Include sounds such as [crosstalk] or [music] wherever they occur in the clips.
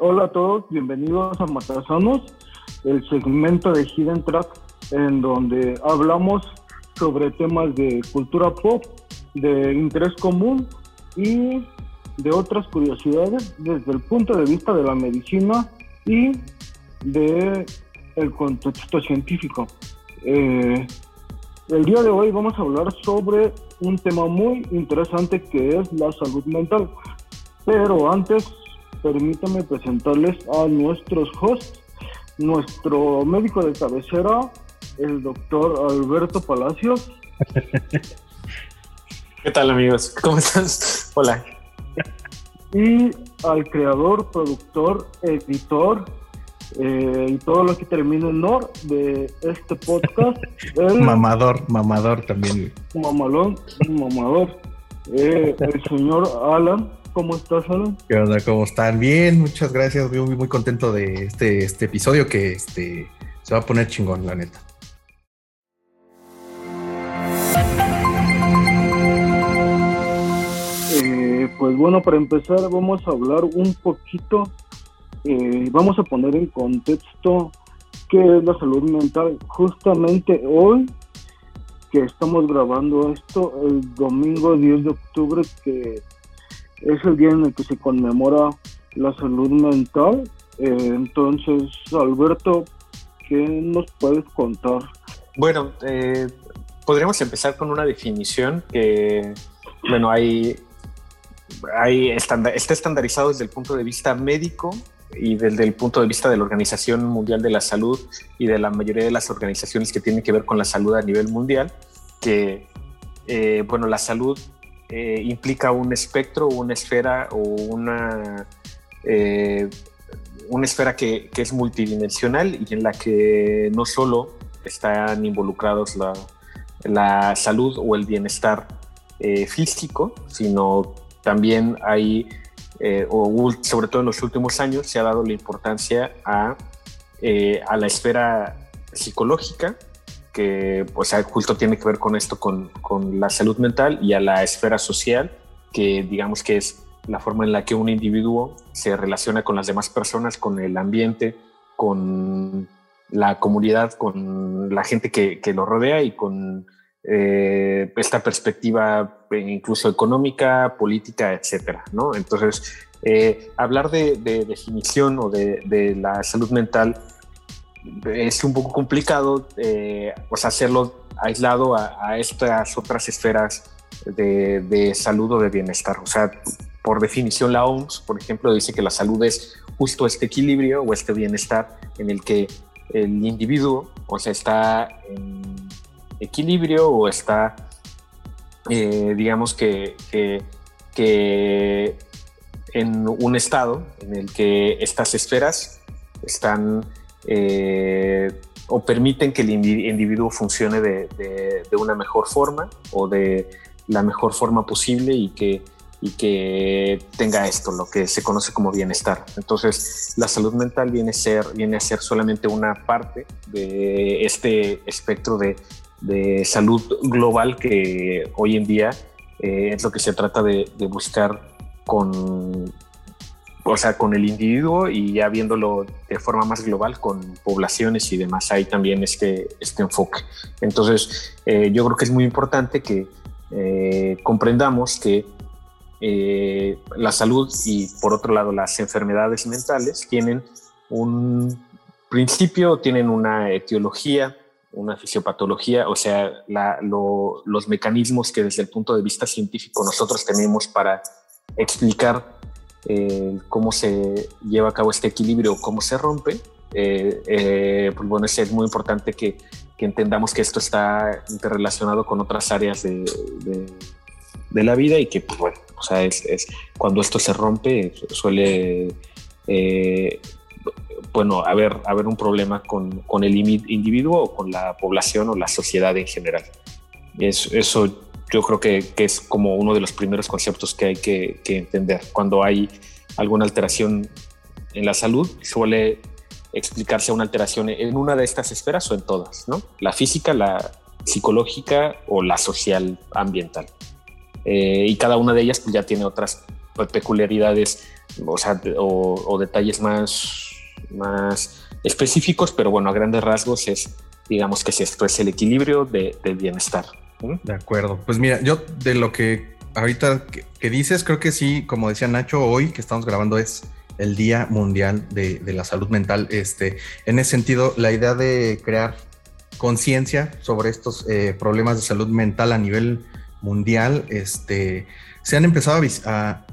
Hola a todos, bienvenidos a Matasanos, el segmento de Hidden Track, en donde hablamos sobre temas de cultura pop, de interés común y de otras curiosidades desde el punto de vista de la medicina y de el contexto científico. Eh, el día de hoy vamos a hablar sobre un tema muy interesante que es la salud mental. Pero antes, permítanme presentarles a nuestros hosts, nuestro médico de cabecera, el doctor Alberto Palacios. [laughs] ¿Qué tal amigos? ¿Cómo estás? Hola. Y al creador, productor, editor eh, y todo lo que termina en Nor de este podcast. [laughs] mamador, mamador también. Mamalón, mamador. Eh, el señor Alan. ¿Cómo estás, Alan? ¿Qué onda? ¿Cómo están? Bien, muchas gracias. Muy, muy contento de este, este episodio que este, se va a poner chingón, la neta. Eh, pues bueno, para empezar vamos a hablar un poquito eh, vamos a poner en contexto qué es la salud mental. Justamente hoy que estamos grabando esto, el domingo 10 de octubre, que es el día en el que se conmemora la salud mental. Eh, entonces, Alberto, ¿qué nos puedes contar? Bueno, eh, podríamos empezar con una definición que, bueno, hay, hay está estandarizado desde el punto de vista médico y desde el punto de vista de la Organización Mundial de la Salud y de la mayoría de las organizaciones que tienen que ver con la salud a nivel mundial, que, eh, bueno, la salud eh, implica un espectro, una esfera o una, eh, una esfera que, es multidimensional y en la que no solo están involucrados la, la salud o el bienestar físico, sino también hay eh, o sobre todo en los últimos años, se ha dado la importancia a, eh, a la esfera psicológica, que pues, justo tiene que ver con esto, con, con, la salud mental, y a la esfera social, que digamos que es la forma en la que un individuo se relaciona con las demás personas, con el ambiente, con la comunidad, con la gente que, que lo rodea y con eh, esta perspectiva eh, incluso económica, política, etcétera, ¿no? Entonces, eh, hablar de, definición o de, la salud mental es un poco complicado, pues hacerlo aislado a, estas otras esferas de, de, salud o de bienestar. O sea, por definición la OMS, por ejemplo, dice que la salud es justo este equilibrio o este bienestar en el que el individuo, o sea, está en equilibrio o está, eh, digamos que, que, en un estado en el que estas esferas están eh, o permiten que el individuo funcione de, de, una mejor forma o de la mejor forma posible y que, y que tenga esto, lo que se conoce como bienestar. Entonces, la salud mental viene a ser, viene a ser solamente una parte de este espectro de de salud global que hoy en día eh, es lo que se trata de, buscar con, o sea, con el individuo y ya viéndolo de forma más global con poblaciones y demás. Hay también este, este enfoque. Entonces, eh, yo creo que es muy importante que eh, comprendamos que la salud y por otro lado las enfermedades mentales tienen un principio, tienen una etiología, una fisiopatología, o sea, los mecanismos que desde el punto de vista científico nosotros tenemos para explicar eh, cómo se lleva a cabo este equilibrio, cómo se rompe, eh, eh, pues bueno, es muy importante que, entendamos que esto está interrelacionado con otras áreas de, la vida y que, pues bueno, o sea, es, cuando esto se rompe suele bueno, haber, haber un problema con, con, el individuo o con la población o la sociedad en general. Es, eso yo creo que, que, es como uno de los primeros conceptos que hay que, que, entender. Cuando hay alguna alteración en la salud, suele explicarse una alteración en una de estas esferas o en todas, ¿no? La física, la psicológica o la social ambiental. Eh, y cada una de ellas pues, ya tiene otras peculiaridades o, sea, o, detalles más, más específicos, pero bueno, a grandes rasgos es, digamos que si esto es el equilibrio de, bienestar. De acuerdo. Pues mira, yo de lo que ahorita que, dices, creo que sí, como decía Nacho, hoy que estamos grabando es el Día Mundial de, la Salud Mental. Este, en ese sentido, la idea de crear conciencia sobre estos eh, problemas de salud mental a nivel mundial, este, se han empezado a,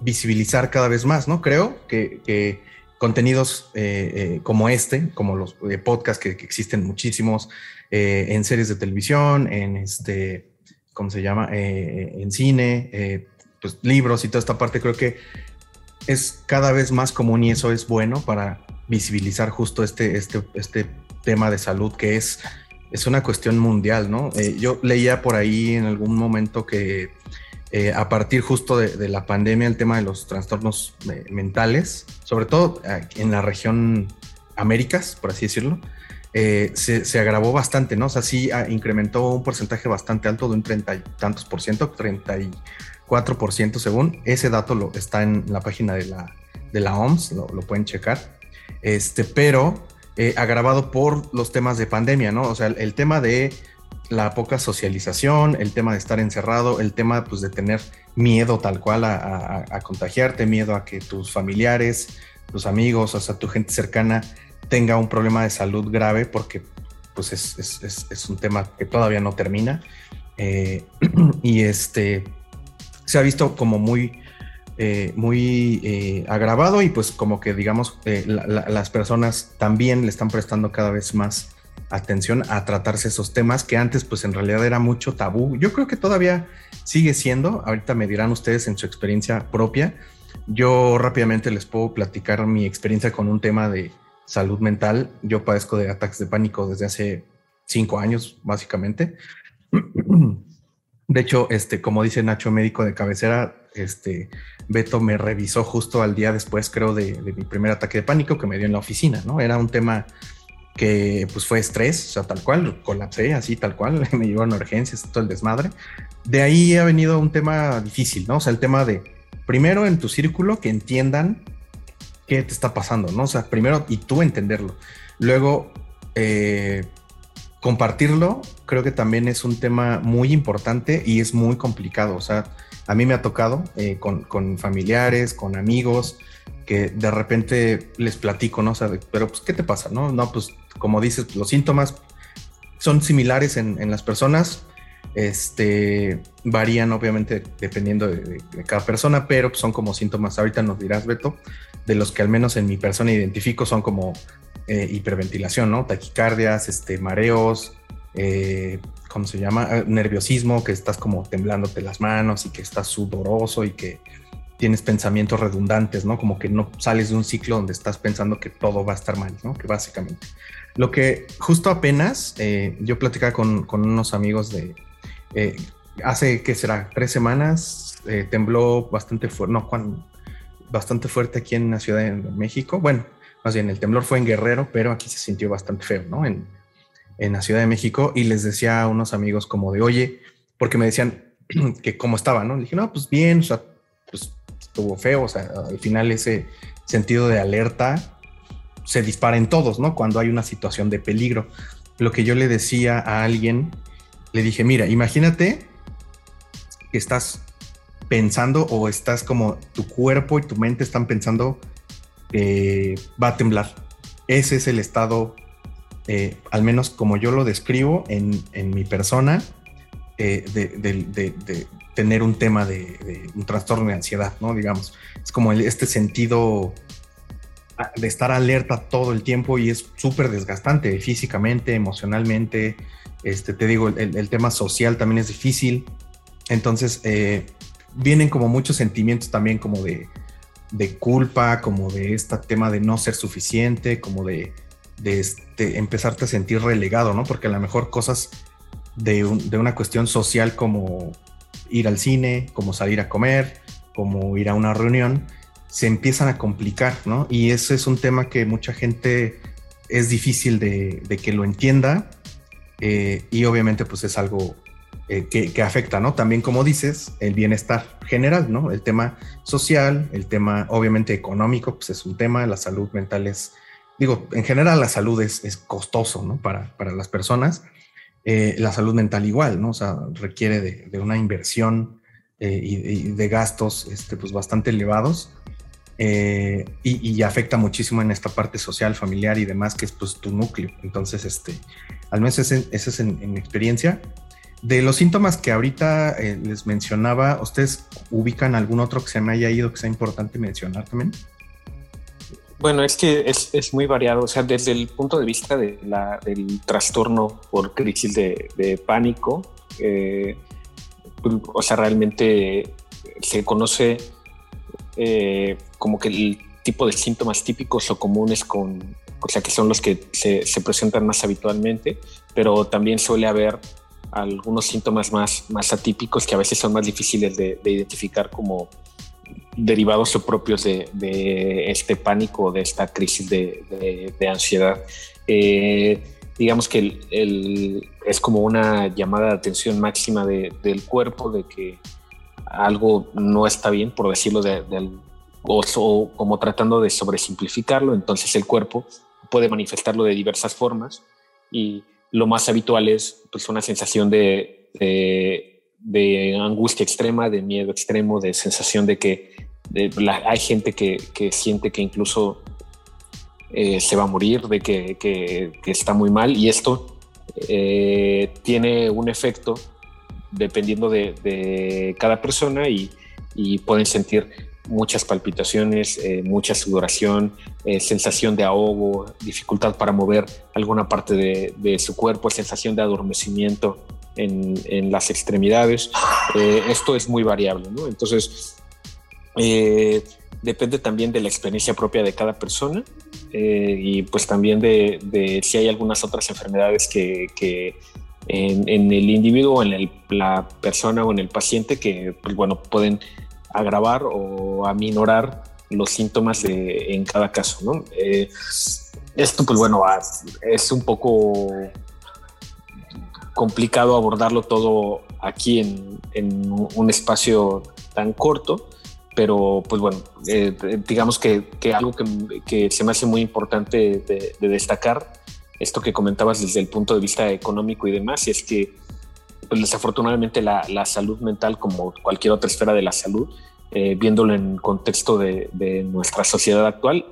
visibilizar cada vez más, ¿no? Creo que, contenidos eh, eh, como este, como los podcasts que, existen muchísimos en series de televisión, en este, ¿cómo se llama? en cine, pues libros y toda esta parte, creo que es cada vez más común y eso es bueno para visibilizar justo este, este, este tema de salud que es, es una cuestión mundial, ¿no? Eh, yo leía por ahí en algún momento que eh, a partir justo de, la pandemia el tema de los trastornos eh, mentales, sobre todo en la región Américas, por así decirlo, se, agravó bastante, ¿no? O sea, sí ah, incrementó un porcentaje bastante alto de un treinta y tantos por ciento, 34% según. Ese dato lo, está en la página de la, de la OMS, lo, lo pueden checar. Este, pero eh, agravado por los temas de pandemia, ¿no? O sea, el, tema de la poca socialización, el tema de estar encerrado, el tema pues, de tener miedo tal cual a, contagiarte, miedo a que tus familiares, tus amigos, o sea, tu gente cercana tenga un problema de salud grave porque pues es, un tema que todavía no termina. Eh, [clears throat] y este se ha visto como muy eh, muy eh, agravado y pues como que digamos las personas también le están prestando cada vez más atención a tratarse esos temas que antes pues en realidad era mucho tabú. Yo creo que todavía sigue siendo, ahorita me dirán ustedes en su experiencia propia. Yo rápidamente les puedo platicar mi experiencia con un tema de salud mental. Yo padezco de ataques de pánico desde hace cinco años, básicamente. De hecho, este, como dice Nacho, médico de cabecera, este, Beto me revisó justo al día después, creo, de, mi primer ataque de pánico que me dio en la oficina, ¿no? Era un tema que pues fue estrés, o sea, tal cual, colapsé así, tal cual, [laughs] me llevaron a urgencias, todo el desmadre. De ahí ha venido un tema difícil, ¿no? O sea, el tema de, primero en tu círculo, que entiendan qué te está pasando, ¿no? O sea, primero, y tú entenderlo. Luego, eh, compartirlo, creo que también es un tema muy importante y es muy complicado, o sea, a mí me ha tocado eh, con, familiares, con amigos, que de repente les platico, ¿no? O sea, pero pues, ¿qué te pasa? No, no, pues como dices, los síntomas son similares en, las personas, este, varían obviamente dependiendo de, cada persona, pero son como síntomas, ahorita nos dirás, Beto, de los que al menos en mi persona identifico son como eh, hiperventilación, ¿no? Taquicardias, este, mareos, eh, ¿cómo se llama? Eh, nerviosismo, que estás como temblándote las manos y que estás sudoroso y que tienes pensamientos redundantes, ¿no? Como que no sales de un ciclo donde estás pensando que todo va a estar mal, ¿no? Que básicamente. Lo que justo apenas eh, yo platicaba con, unos amigos de, eh, hace, ¿qué será? Tres semanas, tembló bastante fuerte, no, bastante fuerte aquí en la Ciudad de México. Bueno, más bien el temblor fue en Guerrero, pero aquí se sintió bastante feo, ¿no? En, en la Ciudad de México y les decía a unos amigos como de, oye, porque me decían [clears throat] que cómo estaba, ¿no? Dije, no, pues bien, o sea, pues estuvo feo, o sea, al final ese sentido de alerta se dispara en todos, ¿no? Cuando hay una situación de peligro. Lo que yo le decía a alguien, le dije, mira, imagínate que estás pensando o estás como tu cuerpo y tu mente están pensando que va a temblar. Ese es el estado eh, al menos como yo lo describo en, mi persona, eh, de, tener un tema de, un trastorno de ansiedad, ¿no? Digamos, es como este sentido de estar alerta todo el tiempo y es súper desgastante físicamente, emocionalmente. Este, te digo, el, tema social también es difícil. Entonces, eh, vienen como muchos sentimientos también como de, de culpa, como de este tema de no ser suficiente, como de de, este, empezarte a sentir relegado, ¿no? Porque a lo mejor cosas de, una cuestión social como ir al cine, como salir a comer, como ir a una reunión, se empiezan a complicar, ¿no? Y ese es un tema que mucha gente es difícil de, que lo entienda eh, y obviamente pues es algo eh, que, afecta, ¿no? También, como dices, el bienestar general, ¿no? El tema social, el tema obviamente económico, pues es un tema, la salud mental es, digo, en general la salud es, es costoso, ¿no? Para, para las personas. Eh, la salud mental igual, ¿no? O sea, requiere de, una inversión eh, y, de gastos este, pues bastante elevados y, afecta muchísimo en esta parte social, familiar y demás, que es pues tu núcleo. Entonces, este, al menos ese, es en, en experiencia. De los síntomas que ahorita eh, les mencionaba, ¿ustedes ubican algún otro que se me haya ido que sea importante mencionar también? Bueno, es que es, muy variado, o sea, desde el punto de vista de del trastorno por crisis de, pánico, eh, o sea, realmente se conoce eh, como que el tipo de síntomas típicos o comunes con, o sea, que son los que se, se presentan más habitualmente, pero también suele haber algunos síntomas más, más atípicos que a veces son más difíciles de, identificar como derivados o propios de, este pánico, de esta crisis de, ansiedad. Eh, digamos que es como una llamada de atención máxima del cuerpo de que algo no está bien, por decirlo de, o, como tratando de sobresimplificarlo, entonces el cuerpo puede manifestarlo de diversas formas y lo más habitual es pues, una sensación de, de, angustia extrema, de miedo extremo, de sensación de que hay gente que, siente que incluso eh, se va a morir, de que, que, está muy mal y esto eh, tiene un efecto dependiendo de, cada persona y, pueden sentir muchas palpitaciones, eh, mucha sudoración, eh, sensación de ahogo, dificultad para mover alguna parte de, su cuerpo, sensación de adormecimiento en, las extremidades. Eh, esto es muy variable. Entonces, depende también de la experiencia propia de cada persona y pues también de, si hay algunas otras enfermedades que, en, el individuo, en la persona o en el paciente que, pues, bueno, pueden agravar o aminorar los síntomas en cada caso. ¿no? Eh, esto, pues bueno, es un poco complicado abordarlo todo aquí en, un espacio tan corto, pero pues bueno, eh, digamos que, algo que, se me hace muy importante de, destacar, esto que comentabas desde el punto de vista económico y demás, es que pues desafortunadamente la, salud mental, como cualquier otra esfera de la salud, eh, viéndolo en contexto de, nuestra sociedad actual,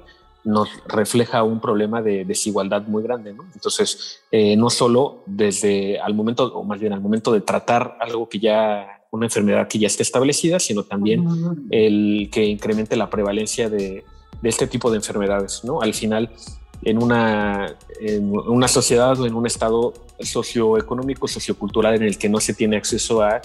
nos refleja un problema de desigualdad muy grande. ¿no? Entonces, eh, no solo desde al momento, o más bien al momento de tratar algo que ya, una enfermedad que ya esté establecida, sino también el que incremente la prevalencia de, de este tipo de enfermedades. ¿no? Al final, en una, en una sociedad o en un estado socioeconómico, sociocultural en el que no se tiene acceso a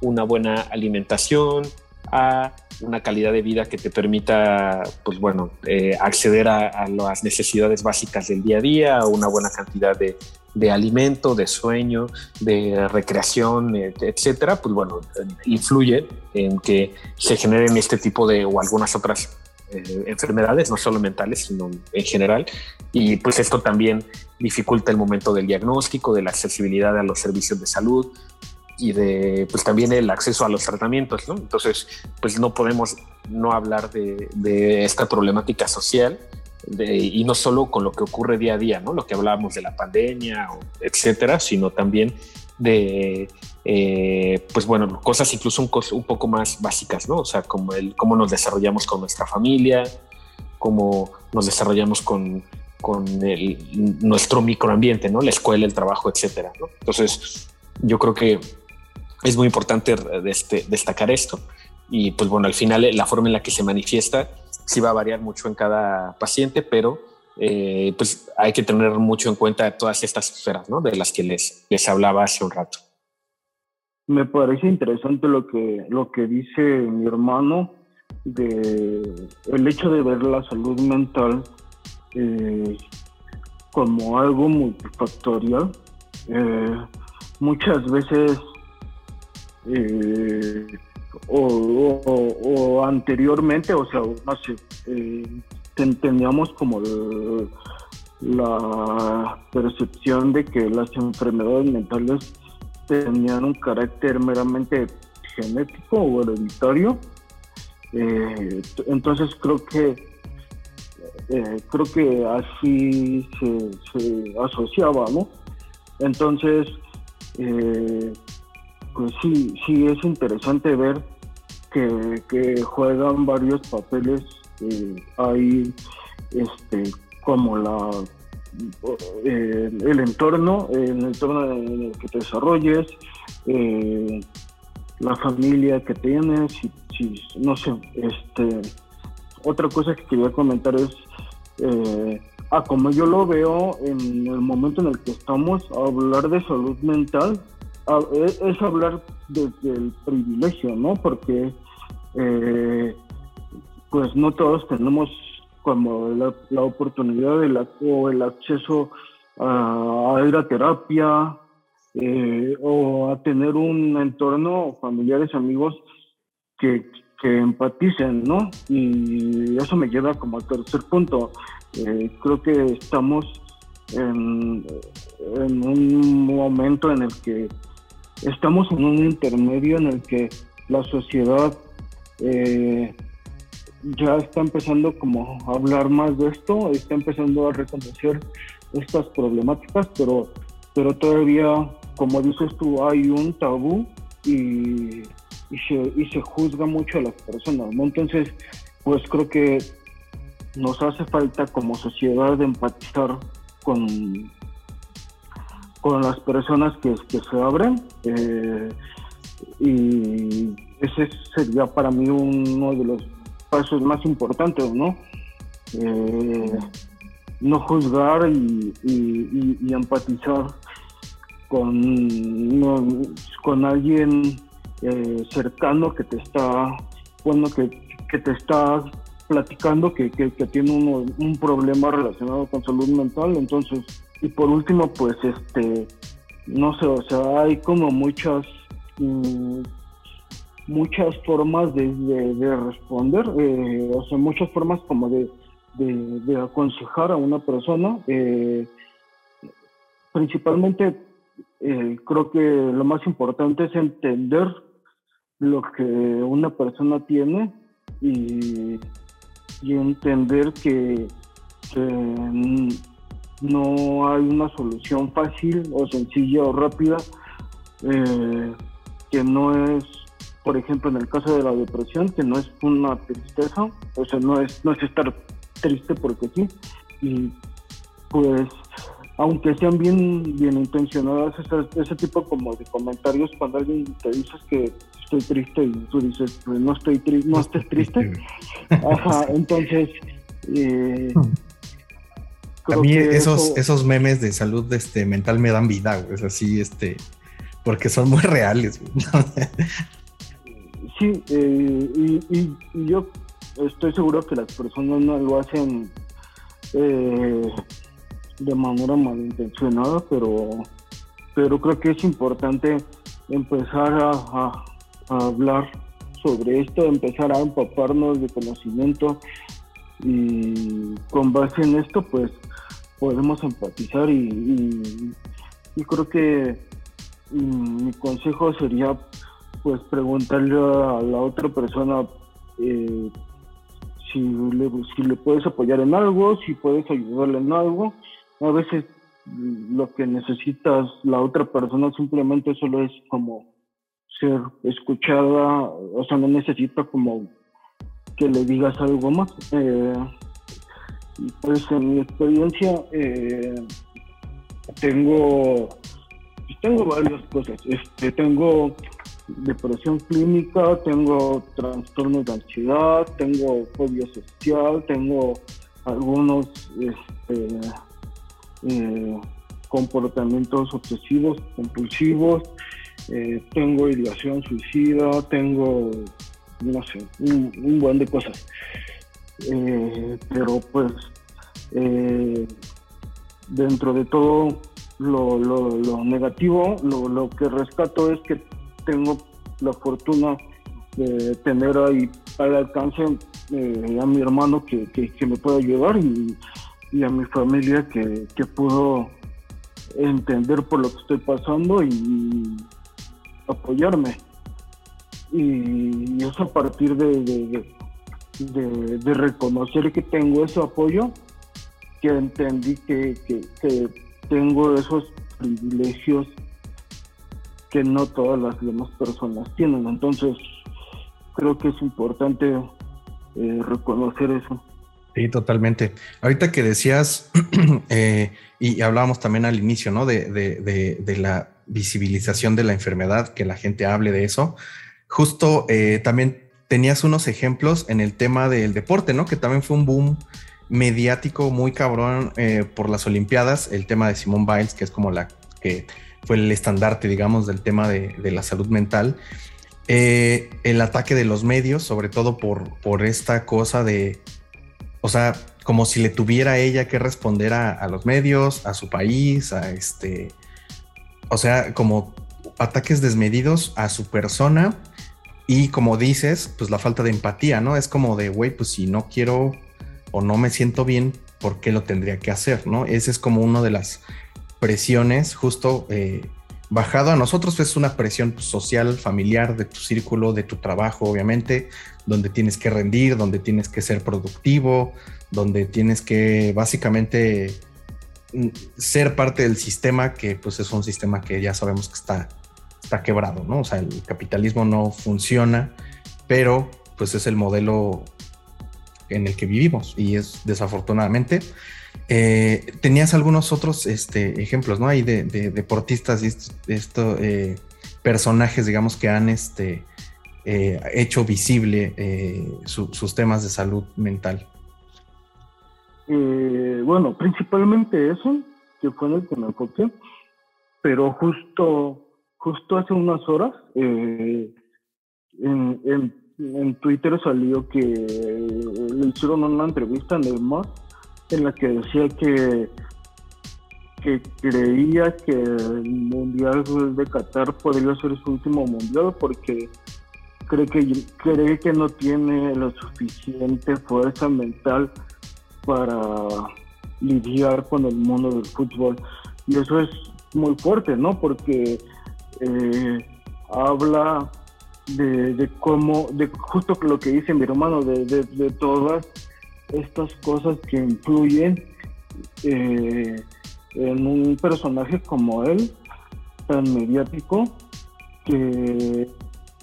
una buena alimentación, a una calidad de vida que te permita, pues bueno, eh, acceder a, las necesidades básicas del día a día, una buena cantidad de, de alimento, de sueño, de recreación, etcétera, pues bueno, influye en que se generen este tipo de o algunas otras eh, enfermedades, no solo mentales, sino en general. Y pues esto también dificulta el momento del diagnóstico, de la accesibilidad a los servicios de salud y de pues también el acceso a los tratamientos, ¿no? Entonces, pues no podemos no hablar de, esta problemática social y no solo con lo que ocurre día a día, ¿no? Lo que hablábamos de la pandemia, etcétera, sino también de eh, pues bueno, cosas incluso un, un, poco más básicas, ¿no? O sea, como el cómo nos desarrollamos con nuestra familia, cómo nos desarrollamos con, con el, nuestro microambiente, ¿no? La escuela, el trabajo, etcétera, ¿no? Entonces, yo creo que es muy importante este, destacar esto. Y pues bueno, al final la forma en la que se manifiesta sí va a variar mucho en cada paciente, pero eh, pues hay que tener mucho en cuenta todas estas esferas, ¿no? De las que les, les hablaba hace un rato me parece interesante lo que, lo que dice mi hermano de el hecho de ver la salud mental eh, como algo multifactorial. Eh, muchas veces eh, o, anteriormente, o sea, no sé, teníamos como la percepción de que las enfermedades mentales tenían un carácter meramente genético o hereditario. Eh, entonces creo que eh, creo que así se, asociaba, ¿no? Entonces, eh, pues sí, sí es interesante ver que, juegan varios papeles ahí, este, como la el entorno, el entorno en el que te desarrolles, la familia que tienes, si, no sé, este, otra cosa que quería comentar es, eh, ah, como yo lo veo en el momento en el que estamos, hablar de salud mental es, hablar desde el privilegio, ¿no? Porque eh, pues no todos tenemos como la, oportunidad la, o el acceso a, a ir a terapia, eh, o a tener un entorno, familiares, amigos que, que empaticen, ¿no? Y eso me lleva como al tercer punto. Eh, creo que estamos en, en, un momento en el que estamos en un intermedio en el que la sociedad eh, ya está empezando como a hablar más de esto, está empezando a reconocer estas problemáticas, pero, pero todavía como dices tú, hay un tabú y, se, juzga mucho a las personas, ¿no? Entonces, pues creo que nos hace falta como sociedad empatizar con, con las personas que, se abren eh, y ese sería para mí uno de los pasos más importantes, ¿no? Eh, no juzgar y, y empatizar con, con alguien eh, cercano que te está, bueno, que, que te está platicando que, que, tiene un problema relacionado con salud mental. Entonces, y por último, pues, este, no sé, o sea, hay como muchas, mm, muchas formas de, de, responder, eh, o sea, muchas formas como de, de, aconsejar a una persona. Eh, principalmente eh, creo que lo más importante es entender lo que una persona tiene y, entender que, no hay una solución fácil o sencilla o rápida, que no es, por ejemplo, en el caso de la depresión, que no es una tristeza, o sea, no es, no es estar triste porque sí, y pues aunque sean bien, bien intencionadas, ese, tipo como de comentarios cuando alguien te dice que estoy triste y tú dices, pues no estoy triste, no estés triste. Ajá, [laughs] entonces... Eh, a mí esos, esos memes de salud este, mental me dan vida, es así, este, porque son muy reales. [laughs] sí, eh, y, yo estoy seguro que las personas no lo hacen eh, de manera malintencionada, pero, pero creo que es importante empezar a, hablar sobre esto, empezar a empaparnos de conocimiento y con base en esto pues podemos empatizar y, y, creo que mi consejo sería pues preguntarle a la otra persona eh, si, le, si le puedes apoyar en algo, si puedes ayudarle en algo a veces lo que necesitas la otra persona simplemente solo es como ser escuchada, o sea, no necesita como que le digas algo más. Eh, pues en mi experiencia eh, tengo tengo varias cosas. Este, tengo depresión clínica, tengo trastornos de ansiedad, tengo fobia social, tengo algunos este, eh, comportamientos obsesivos, compulsivos, eh, tengo ideación suicida, tengo, no sé, un, buen de cosas. Eh, pero pues dentro de todo lo, lo, negativo, lo, lo, que rescato es que tengo la fortuna de tener ahí al alcance a mi hermano que, que, me puede ayudar y y a mi familia que, que pudo entender por lo que estoy pasando y, apoyarme. Y, es a partir de, de, reconocer que tengo ese apoyo que entendí que, que tengo esos privilegios que no todas las demás personas tienen. Entonces, creo que es importante eh, reconocer eso. Sí, totalmente. Ahorita que decías, [clears throat] eh, y hablábamos también al inicio, ¿no? De, de, la visibilización de la enfermedad, que la gente hable de eso. Justo eh, también tenías unos ejemplos en el tema del deporte, ¿no? Que también fue un boom mediático muy cabrón por las Olimpiadas, el tema de Simone Biles, que es como la que fue el estandarte, digamos, del tema de, la salud mental. Eh, el ataque de los medios, sobre todo por, esta cosa de, o sea, como si le tuviera ella que responder a, los medios, a su país, a este, o sea, como ataques desmedidos a su persona y como dices, pues la falta de empatía, ¿no? Es como de, güey, pues si no quiero o no me siento bien, ¿por qué lo tendría que hacer, ¿no? Ese es como uno de las presiones justo eh, bajado a nosotros es una presión social, familiar, de tu círculo, de tu trabajo, obviamente, donde tienes que rendir, donde tienes que ser productivo, donde tienes que básicamente mm, ser parte del sistema que pues es un sistema que ya sabemos que está, está quebrado, ¿no? O sea, el capitalismo no funciona, pero pues es el modelo en el que vivimos y es desafortunadamente eh, tenías algunos otros este, ejemplos, ¿no? Hay de, deportistas y esto, eh, personajes, digamos, que han este, eh, hecho visible sus temas de salud mental. bueno, principalmente eso, que fue en el que me pero justo, justo hace unas horas en, en, Twitter salió que le hicieron una entrevista en el MAS en la que decía que, que creía que el Mundial de Qatar podría ser su último Mundial porque cree que, cree que no tiene la suficiente fuerza mental para lidiar con el mundo del fútbol. Y eso es muy fuerte, ¿no? Porque eh, habla de, cómo, de justo lo que dice mi hermano, de, de, de todas estas cosas que influyen eh, en un personaje como él, tan mediático, que,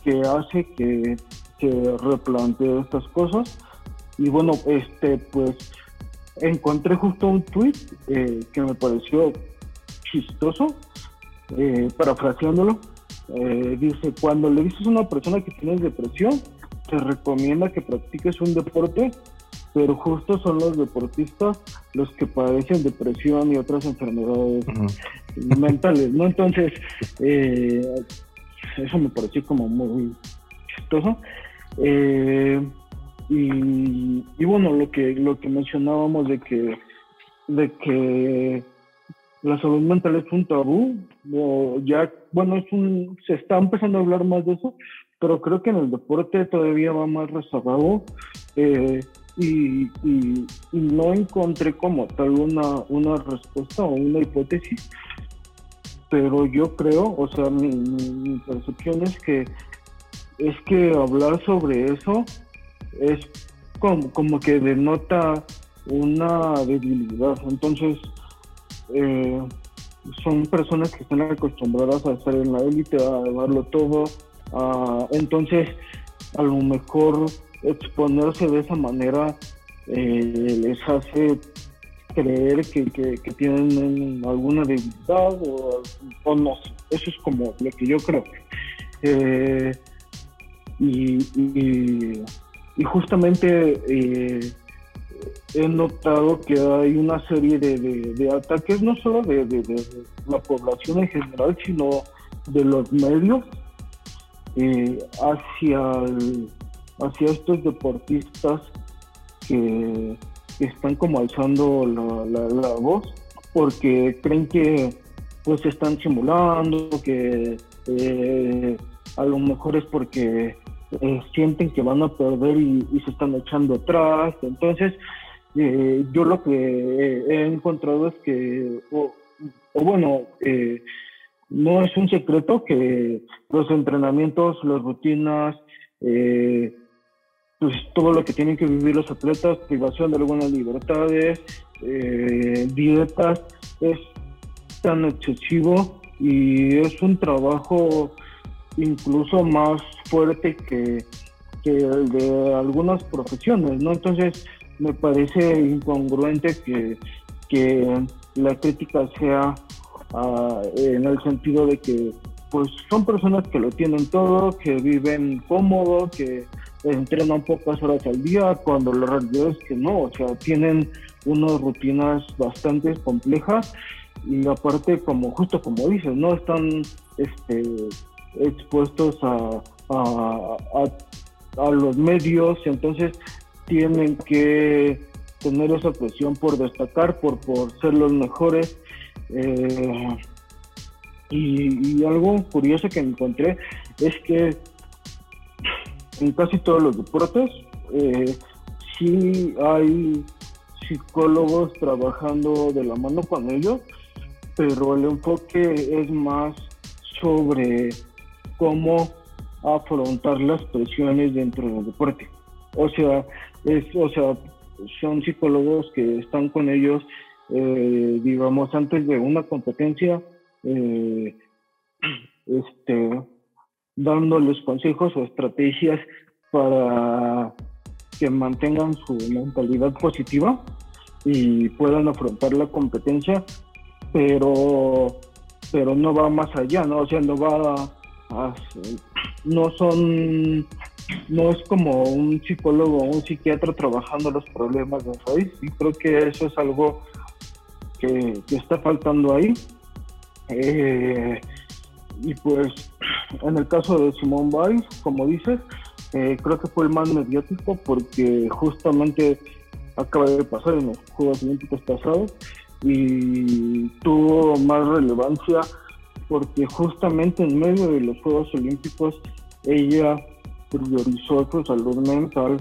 que hace que se replantee estas cosas. Y bueno, este pues encontré justo un tweet eh, que me pareció chistoso, eh, parafraseándolo. dice, cuando le dices a una persona que tienes depresión, te recomienda que practiques un deporte pero justo son los deportistas los que padecen depresión y otras enfermedades mentales, ¿no? Entonces, eh, eso me pareció como muy chistoso. Eh, y, bueno, lo que lo que mencionábamos de que de que la salud mental es un tabú, o ya, bueno, es un, se está empezando a hablar más de eso, pero creo que en el deporte todavía va más rezagado. Eh, y, no encontré como tal una, una respuesta o una hipótesis, pero yo creo, o sea, mi, percepción es que es que hablar sobre eso es como, como que denota una debilidad. Entonces, eh, son personas que están acostumbradas a estar en la élite, a darlo todo. entonces, a lo mejor exponerse de esa manera eh, les hace creer que, que, tienen alguna debilidad o, no sé. Eso es como lo que yo creo. Eh, y, y, justamente eh, he notado que hay una serie de, de, ataques, no solo de, de, la población en general, sino de los medios hacia el, hacia estos deportistas que, están como alzando la, voz porque creen que pues están simulando, que eh, a lo mejor es porque eh, sienten que van a perder y, se están echando atrás. Entonces, eh, yo lo que he encontrado es que, o, bueno, no es un secreto que los entrenamientos, las rutinas, eh, pues todo lo que tienen que vivir los atletas, privación de algunas libertades, eh, dietas, es tan excesivo y es un trabajo incluso más fuerte que, el de algunas profesiones, ¿no? Entonces me parece incongruente que, que la crítica sea ah, en el sentido de que pues son personas que lo tienen todo, que viven cómodo, que entrenan pocas horas al día, cuando la realidad es que no, o sea, tienen unas rutinas bastante complejas y aparte, como justo como dices, no están este, expuestos a, a, los medios, entonces tienen que tener esa presión por destacar, por, por ser los mejores. Eh, y, algo curioso que encontré es que en casi todos los deportes eh, sí hay psicólogos trabajando de la mano con ellos, pero el enfoque es más sobre cómo afrontar las presiones dentro del deporte. O sea, es, o sea, son psicólogos que están con ellos, eh, digamos, antes de una competencia, eh, este, dándoles consejos o estrategias para que mantengan su mentalidad positiva y puedan afrontar la competencia, pero pero no va más allá, ¿no? O sea, no va a, no son no es como un psicólogo o un psiquiatra trabajando los problemas del país y creo que eso es algo que, está faltando ahí eh, y pues en el caso de Simón Biles, como dices, eh, creo que fue el más mediático porque justamente acaba de pasar en los Juegos Olímpicos pasados y tuvo más relevancia porque justamente en medio de los Juegos Olímpicos ella priorizó su salud mental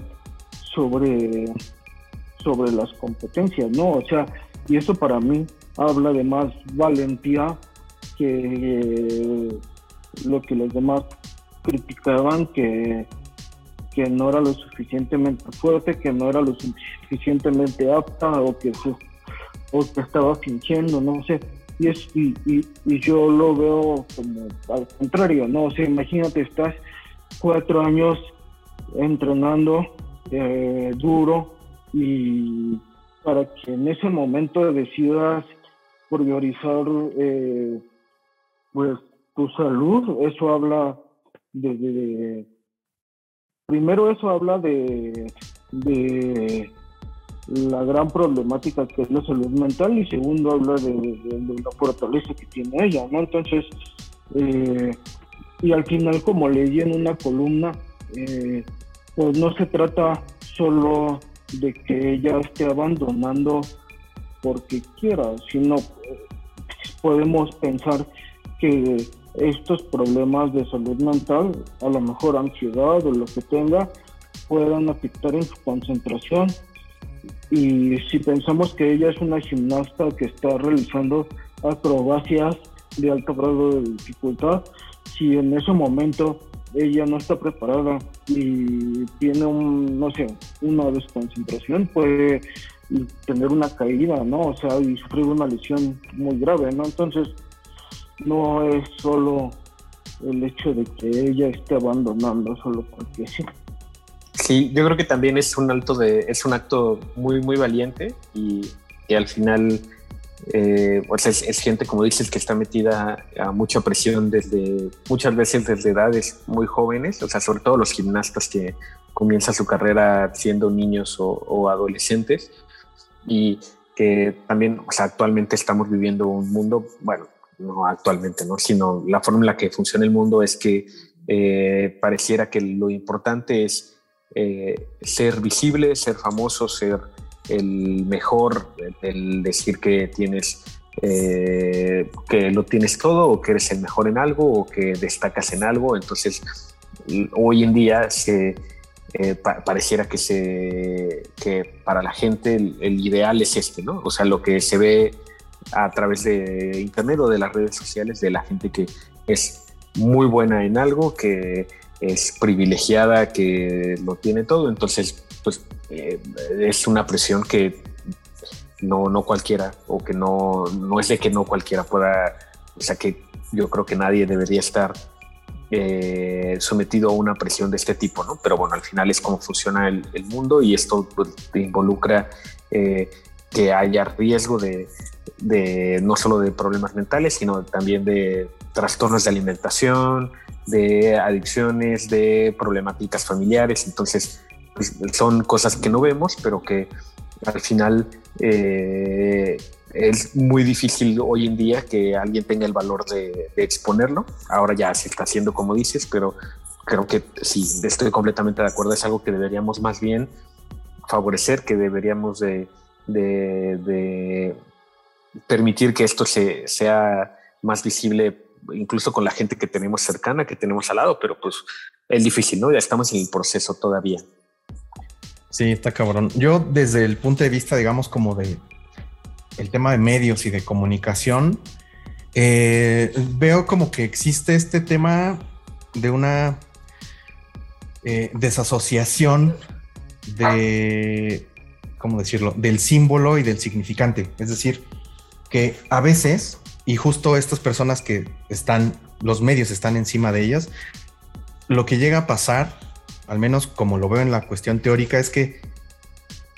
sobre, sobre las competencias, ¿no? O sea, y eso para mí habla de más valentía que lo que los demás criticaban que, que no era lo suficientemente fuerte, que no era lo suficientemente apta o que, o que estaba fingiendo, no sé. Y, es, y, y, yo lo veo como al contrario, ¿no? O sea, imagínate, estás cuatro años entrenando eh, duro y para que en ese momento decidas priorizar eh, pues tu salud, eso habla de, primero eso habla de, de la gran problemática que es la salud mental y segundo habla de, la fortaleza que tiene ella, ¿no? Entonces, eh, y al final como leí en una columna, eh, pues no se trata solo de que ella esté abandonando porque quiera, sino eh, podemos pensar que estos problemas de salud mental, a lo mejor ansiedad o lo que tenga, puedan afectar en su concentración. Y si pensamos que ella es una gimnasta que está realizando acrobacias de alto grado de dificultad, si en ese momento ella no está preparada y tiene un, no sé, una desconcentración, puede tener una caída, ¿no? O sea, y sufrir una lesión muy grave, ¿no? Entonces, no es solo el hecho de que ella esté abandonando solo porque sí. Sí, yo creo que también es un alto de, es un acto muy, muy valiente y, al final eh, pues es, gente, como dices, que está metida a mucha presión desde, muchas veces desde edades muy jóvenes, o sea, sobre todo los gimnastas que comienzan su carrera siendo niños o, o adolescentes y que también, o sea, actualmente estamos viviendo un mundo, bueno, no actualmente, ¿no? sino la forma en la que funciona el mundo es que eh, pareciera que lo importante es eh, ser visible, ser famoso, ser el mejor, el decir que tienes eh, que lo tienes todo o que eres el mejor en algo o que destacas en algo. Entonces, hoy en día se pareciera que se que para la gente el, el, ideal es este, ¿no? O sea, lo que se ve a través de internet o de las redes sociales de la gente que es muy buena en algo, que es privilegiada, que lo tiene todo. Entonces, pues eh, es una presión que no, no cualquiera, o que no, no es de que no cualquiera pueda, o sea que yo creo que nadie debería estar eh, sometido a una presión de este tipo, ¿no? Pero bueno, al final es como funciona el, mundo y esto pues, involucra eh, que haya riesgo de, de, no solo de problemas mentales, sino también de trastornos de alimentación, de adicciones, de problemáticas familiares. Entonces, pues, son cosas que no vemos, pero que al final eh, es muy difícil hoy en día que alguien tenga el valor de, exponerlo. Ahora ya se está haciendo como dices, pero creo que sí, estoy completamente de acuerdo. Es algo que deberíamos más bien favorecer, que deberíamos de, permitir que esto se, sea más visible incluso con la gente que tenemos cercana, que tenemos al lado, pero pues es difícil, ¿no? Ya estamos en el proceso todavía. Sí, está cabrón. Yo desde el punto de vista, digamos, como de el tema de medios y de comunicación, eh, veo como que existe este tema de una eh, desasociación de, ¿cómo decirlo?, del símbolo y del significante. Es decir, que a veces, y justo estas personas que están, los medios están encima de ellas, lo que llega a pasar al menos como lo veo en la cuestión teórica, es que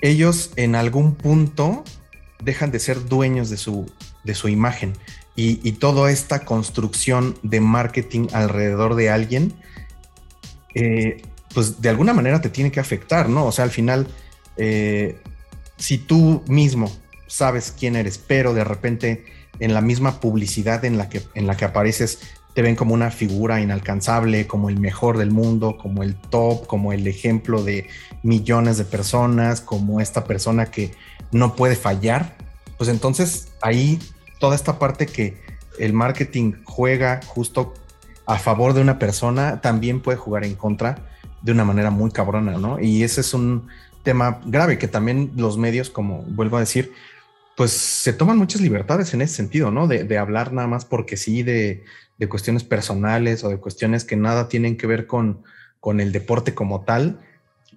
ellos en algún punto dejan de ser dueños de su, de su imagen y, toda esta construcción de marketing alrededor de alguien, eh, pues de alguna manera te tiene que afectar, ¿no? O sea, al final, eh, si tú mismo sabes quién eres, pero de repente en la misma publicidad en la que, en la que apareces te ven como una figura inalcanzable, como el mejor del mundo, como el top, como el ejemplo de millones de personas, como esta persona que no puede fallar, pues entonces ahí toda esta parte que el marketing juega justo a favor de una persona, también puede jugar en contra de una manera muy cabrona, ¿no? Y ese es un tema grave que también los medios, como vuelvo a decir, pues se toman muchas libertades en ese sentido, ¿no? De, de hablar nada más porque sí, de, de cuestiones personales o de cuestiones que nada tienen que ver con, con el deporte como tal,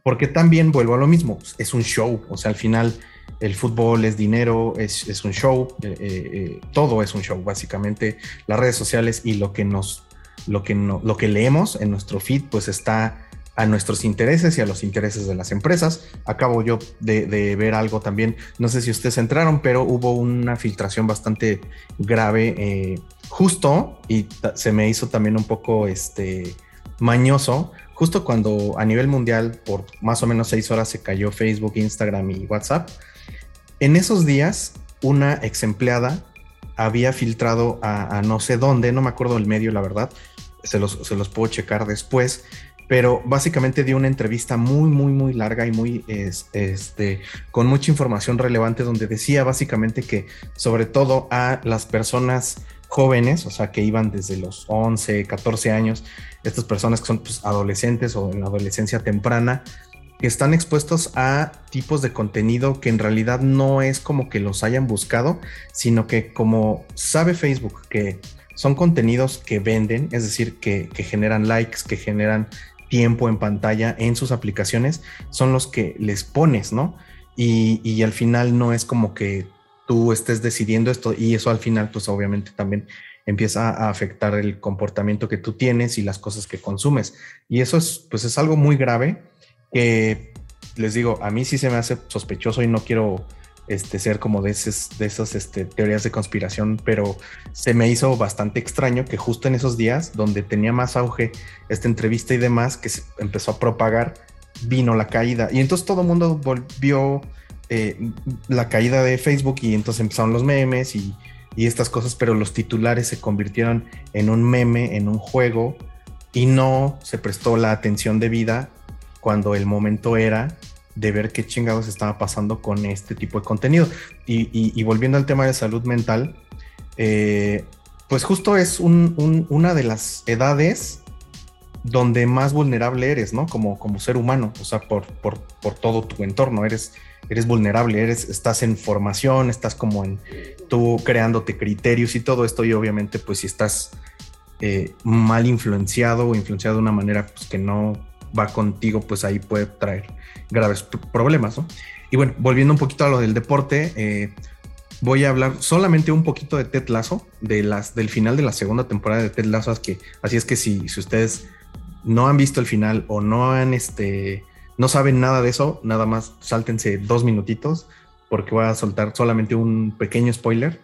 porque también vuelvo a lo mismo, es un show, o sea, al final el fútbol es dinero, es, un show, eh, eh, eh, todo es un show, básicamente las redes sociales y lo que nos, lo que, no, lo que leemos en nuestro feed, pues está a nuestros intereses y a los intereses de las empresas. Acabo yo de, ver algo también, no sé si ustedes entraron, pero hubo una filtración bastante grave justo, y se me hizo también un poco este, mañoso, justo cuando a nivel mundial por más o menos seis horas se cayó Facebook, Instagram y WhatsApp, en esos días una ex empleada había filtrado a, no sé dónde, no me acuerdo el medio, la verdad, se los, se los puedo checar después, pero básicamente dio una entrevista muy, muy, muy larga y muy, este, con mucha información relevante donde decía básicamente que sobre todo a las personas jóvenes, o sea, que iban desde los 11, 14 años, estas personas que son pues, adolescentes o en la adolescencia temprana, que están expuestos a tipos de contenido que en realidad no es como que los hayan buscado, sino que como sabe Facebook que son contenidos que venden, es decir, que, generan likes, que generan tiempo en pantalla en sus aplicaciones, son los que les pones, ¿no? Y, y al final no es como que tú estés decidiendo esto y eso al final pues obviamente también empieza a afectar el comportamiento que tú tienes y las cosas que consumes. Y eso es pues es algo muy grave que les digo, a mí sí se me hace sospechoso y no quiero este, ser como de, esas, este, teorías de conspiración, pero se me hizo bastante extraño que justo en esos días donde tenía más auge esta entrevista y demás, que se empezó a propagar, vino la caída. Y entonces todo el mundo volvió eh, la caída de Facebook y entonces empezaron los memes y, estas cosas, pero los titulares se convirtieron en un meme, en un juego y no se prestó la atención debida cuando el momento era de ver qué chingados estaba pasando con este tipo de contenido. Y, volviendo al tema de salud mental, eh, pues justo es una de las edades donde más vulnerable eres, ¿no? Como, como ser humano, o sea, por, por, por todo tu entorno, eres eres vulnerable, eres, estás en formación, estás como en tú creándote criterios y todo esto y obviamente pues si estás eh, mal influenciado o influenciado de una manera pues, que no va contigo, pues ahí puede traer graves problemas, ¿no? Y bueno, volviendo un poquito a lo del deporte, eh, voy a hablar solamente un poquito de Ted Lasso, de las, del final de la segunda temporada de Ted Lasso, que, así es que si, si ustedes no han visto el final o no han este no saben nada de eso, nada más sáltense dos minutitos porque voy a soltar solamente un pequeño spoiler.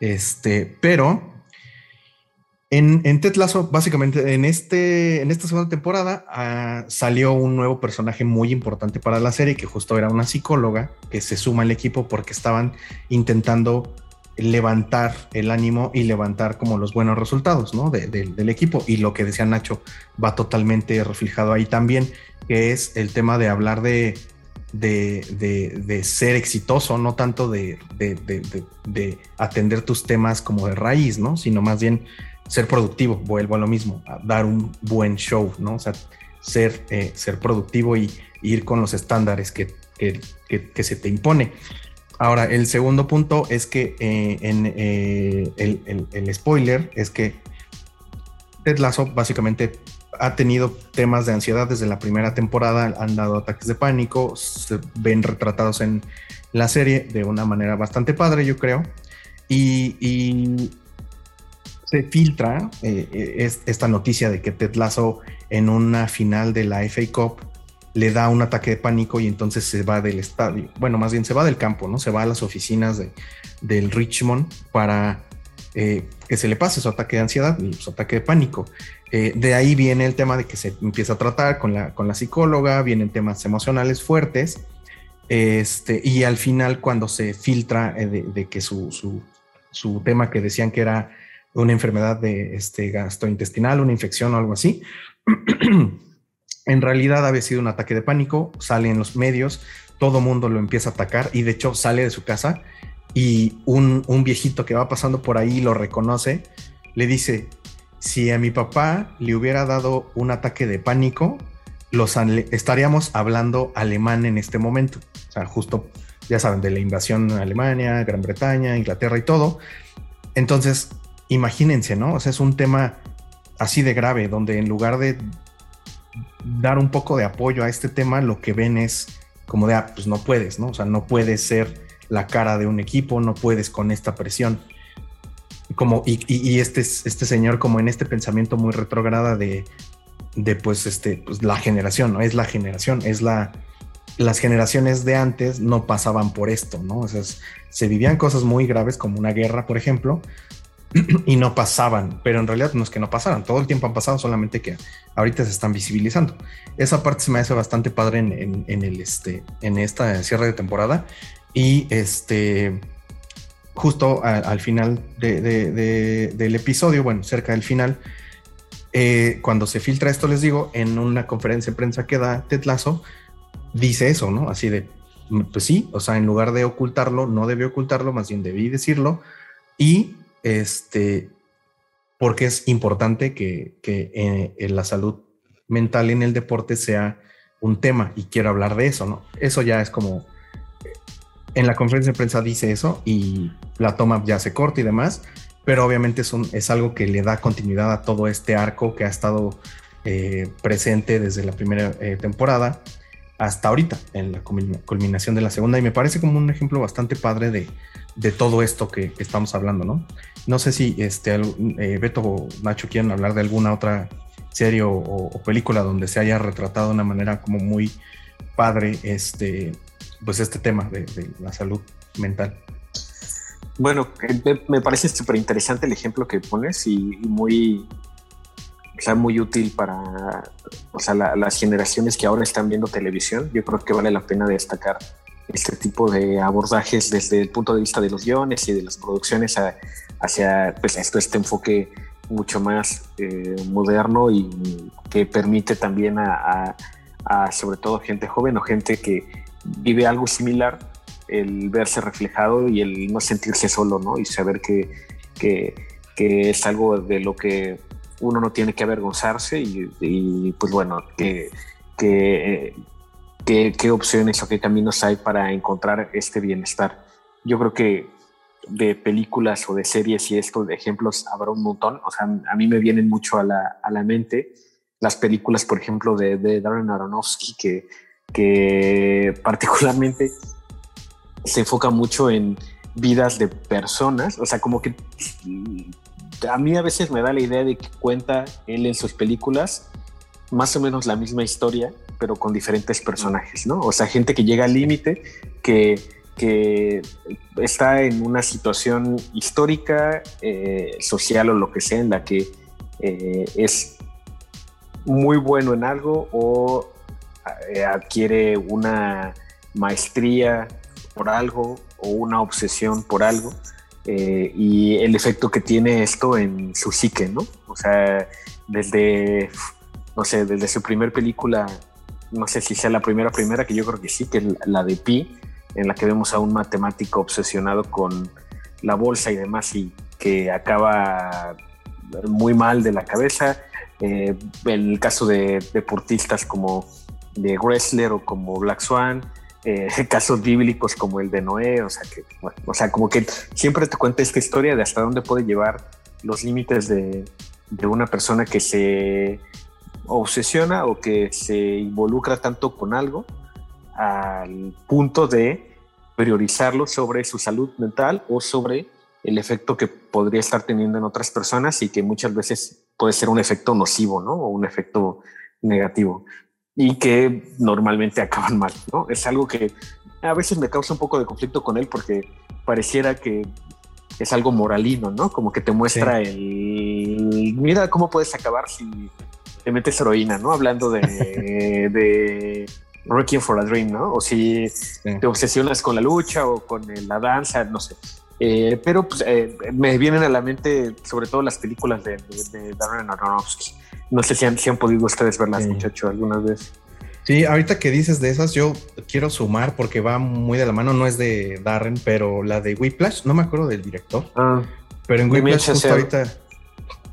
Este, pero en, en básicamente en, este, en esta segunda temporada ah, salió un nuevo personaje muy importante para la serie que justo era una psicóloga que se suma al equipo porque estaban intentando levantar el ánimo y levantar como los buenos resultados ¿no? del equipo. Y lo que decía Nacho va totalmente reflejado ahí también, que es el tema de hablar de, de, ser exitoso, no tanto de, atender tus temas como de raíz, ¿no? sino más bien ser productivo, vuelvo a lo mismo, a dar un buen show, ¿no? O sea, ser, eh, ser productivo y ir con los estándares que, que se te impone. Ahora, el segundo punto es que eh, en eh, el, spoiler es que Ted Lasso básicamente ha tenido temas de ansiedad desde la primera temporada, han dado ataques de pánico, se ven retratados en la serie de una manera bastante padre, yo creo, y, se filtra eh, esta noticia de que Ted Lasso en una final de la FA Cup le da un ataque de pánico y entonces se va del estadio. Bueno, más bien se va del campo, ¿no? Se va a las oficinas de, del Richmond para eh, que se le pase su ataque de ansiedad y su ataque de pánico. Eh, de ahí viene el tema de que se empieza a tratar con la, con la psicóloga, vienen temas emocionales fuertes. Este, y al final, cuando se filtra eh, de, que su, su, tema que decían que era una enfermedad de este, gastrointestinal, una infección o algo así, [clears throat] En realidad había sido un ataque de pánico, sale en los medios, todo mundo lo empieza a atacar y de hecho sale de su casa y un, viejito que va pasando por ahí lo reconoce, le dice, si a mi papá le hubiera dado un ataque de pánico, estaríamos hablando alemán en este momento. O sea, justo, ya saben, de la invasión a Alemania, Gran Bretaña, Inglaterra y todo. Entonces, imagínense, ¿no? O sea, es un tema así de grave, donde en lugar de dar un poco de apoyo a este tema, lo que ven es como de, ah, pues no puedes, ¿no? O sea, no puedes ser la cara de un equipo, no puedes con esta presión. Como, y, este, este señor como en este pensamiento muy retrograda de, de pues, este, pues la generación, ¿no? Es la generación, es la... Las generaciones de antes no pasaban por esto, ¿no? O sea, se vivían cosas muy graves como una guerra, por ejemplo, [clears throat] y no pasaban, pero en realidad no es que no pasaran, todo el tiempo han pasado, solamente que ahorita se están visibilizando. Esa parte se me hace bastante padre en, el, este, en esta cierre de temporada y este, justo al final del episodio, bueno, cerca del final, eh, cuando se filtra esto, les digo, en una conferencia de prensa que da Tetlazo, dice eso, ¿no? Así de, pues sí, o sea, en lugar de ocultarlo, no debe ocultarlo, más bien debí decirlo. Y este, porque es importante que, eh, en la salud mental en el deporte sea un tema y quiero hablar de eso, ¿no? Eso ya es como, en la conferencia de prensa dice eso y la toma ya se corta y demás, pero obviamente es, algo que le da continuidad a todo este arco que ha estado eh, presente desde la primera eh, temporada hasta ahorita, en la culminación de la segunda, y me parece como un ejemplo bastante padre de, de todo esto que, estamos hablando, ¿no? No sé si este, eh, Beto o Nacho quieren hablar de alguna otra serie o, película donde se haya retratado de una manera como muy padre este, pues este tema de, la salud mental. Bueno, eh, me parece súper interesante el ejemplo que pones y, muy, sea, muy útil para o sea, las generaciones que ahora están viendo televisión. Yo creo que vale la pena destacar este tipo de abordajes desde el punto de vista de los guiones y de las producciones hacia pues, esto, este enfoque mucho más eh, moderno y que permite también a, sobre todo gente joven o gente que vive algo similar el verse reflejado y el no sentirse solo, ¿no? Y saber que, que, es algo de lo que uno no tiene que avergonzarse y, pues bueno, que, que qué, opciones o qué caminos hay para encontrar este bienestar. Yo creo que de películas o de series y estos de ejemplos habrá un montón. O sea, a mí me vienen mucho a la, a la mente las películas, por ejemplo, de, de Darren Aronofsky, que, que particularmente se enfoca mucho en vidas de personas. O sea, como que a mí a veces me da la idea de que cuenta él en sus películas más o menos la misma historia, pero con diferentes personajes, ¿no? O sea, gente que llega al límite, que, que está en una situación histórica, eh, social o lo que sea, en la que eh, es muy bueno en algo o eh, adquiere una maestría por algo o una obsesión por algo y el efecto que tiene esto en su psique, ¿no? O sea, desde, no sé, desde su primer película, no sé si sea la primera primera, que yo creo que sí, que es la de Pi, en la que vemos a un matemático obsesionado con la bolsa y demás y que acaba muy mal de la cabeza. Eh, en el caso de deportistas como de Wrestler o como Black Swan, eh, [laughs] casos bíblicos como el de Noé, o sea, que, o sea, como que siempre te cuenta esta historia de hasta dónde puede llevar los límites de, de una persona que se obsesiona o que se involucra tanto con algo al punto de priorizarlo sobre su salud mental o sobre el efecto que podría estar teniendo en otras personas y que muchas veces puede ser un efecto nocivo, ¿no? O un efecto negativo y que normalmente [laughs] acaban mal, ¿no? Es algo que a veces me causa un poco de conflicto con él porque pareciera que es algo moralino, ¿no? Como que te muestra el, mira cómo puedes acabar si te metes heroína, ¿no? Hablando de, [laughs] de Requiem for a Dream, ¿no? O si te obsesionas con la lucha o con la danza, no sé. Eh, pero pues, eh, me vienen a la mente sobre todo las películas de, Darren Aronofsky. No sé si han, si han podido ustedes verlas, muchachos, alguna vez. Sí, ahorita que dices de esas, yo quiero sumar porque va muy de la mano, no es de Darren, pero la de Whiplash, no me acuerdo del director. Ah, pero en Whiplash justo ahorita...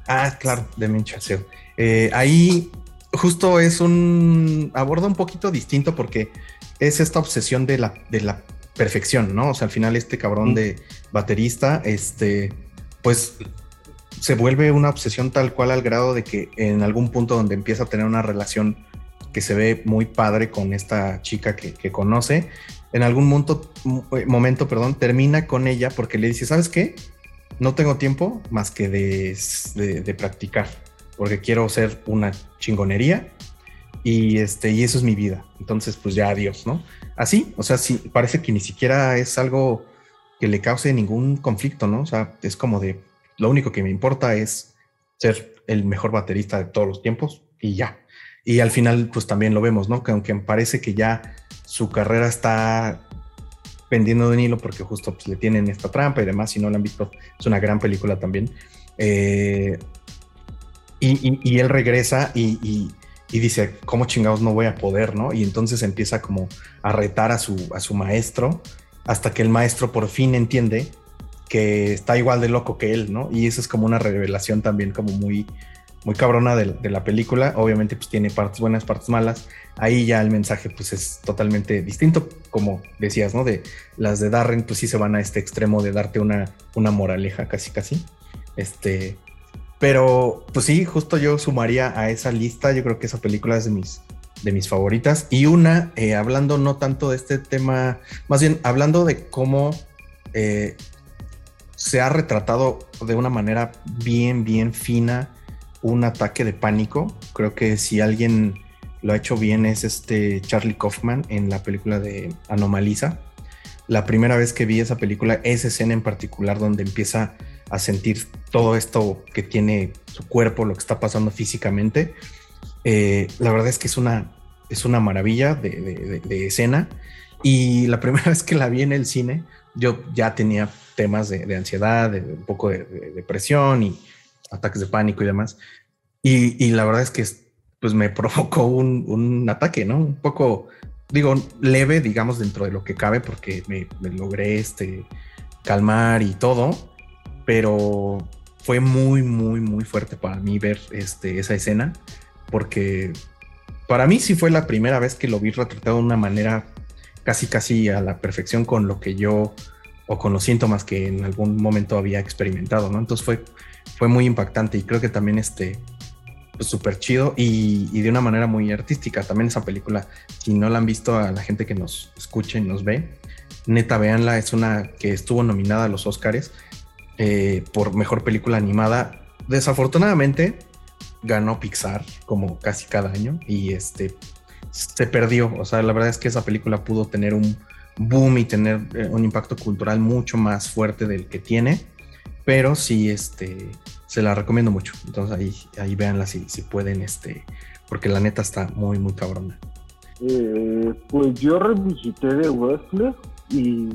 Ah, claro, de Minchaseo. Eh, ahí justo es un aborda un poquito distinto porque es esta obsesión de la, de la perfección, ¿no? O sea, al final este cabrón de baterista, este, pues se vuelve una obsesión tal cual al grado de que en algún punto donde empieza a tener una relación que se ve muy padre con esta chica que, conoce, en algún momento, eh, momento, perdón, termina con ella porque le dice, ¿sabes qué? No tengo tiempo más que de practicar porque quiero ser una chingonería y este y eso es mi vida. Entonces, pues ya adiós, ¿no? Así, o sea, sí parece que ni siquiera es algo que le cause ningún conflicto, ¿no? O sea, es como de lo único que me importa es ser el mejor baterista de todos los tiempos y ya. Y al final, pues también lo vemos, ¿no? Que aunque parece que ya su carrera está pendiendo de un hilo porque justo pues, le tienen esta trampa y demás, si no la han visto, es una gran película también. Eh, y, él regresa y, dice, ¿cómo chingados no voy a poder? ¿no? Y entonces empieza como a retar a su, a su maestro hasta que el maestro por fin entiende que está igual de loco que él, ¿no? Y eso es como una revelación también como muy, muy cabrona de, de, la película. Obviamente pues tiene partes buenas, partes malas. Ahí ya el mensaje pues es totalmente distinto, como decías, ¿no? De las de Darren pues sí se van a este extremo de darte una, una moraleja casi casi. Este, pero, pues sí, justo yo sumaría a esa lista. Yo creo que esa película es de mis, de mis favoritas. Y una, eh, hablando no tanto de este tema, más bien hablando de cómo eh, se ha retratado de una manera bien, bien fina un ataque de pánico. Creo que si alguien lo ha hecho bien es este Charlie Kaufman en la película de Anomaliza. La primera vez que vi esa película, esa escena en particular donde empieza a sentir todo esto que tiene su cuerpo, lo que está pasando físicamente. Eh, la verdad es que es una, es una maravilla de, escena. Y la [laughs] primera vez que la vi en el cine, yo ya tenía temas de, ansiedad, un poco de, depresión y ataques de pánico y demás. Y, la verdad es que pues me [laughs] provocó un, un, ataque, ¿no? Un poco, digo, leve, digamos, dentro de lo que cabe, porque me, me logré este, calmar y todo pero fue muy, muy, muy fuerte para mí ver este, esa escena, porque para mí sí fue la primera vez que lo vi retratado de una manera casi casi a la perfección con lo que yo o con los síntomas que en algún momento había experimentado, ¿no? Entonces fue, fue muy impactante y creo que también este, pues súper chido y, de una manera muy artística. También esa película, si no la han visto a la gente que nos escucha y nos ve, neta, véanla, es una que estuvo nominada a los Oscars eh, por mejor película animada. Desafortunadamente ganó Pixar como casi cada año y este se perdió. O sea, la verdad es que esa película pudo tener un boom y tener eh, un impacto cultural mucho más fuerte del que tiene, pero sí, este, se la recomiendo mucho. Entonces ahí, ahí véanla si, si pueden, este, porque la neta está muy, muy cabrona. Eh, pues yo revisité de Wesley y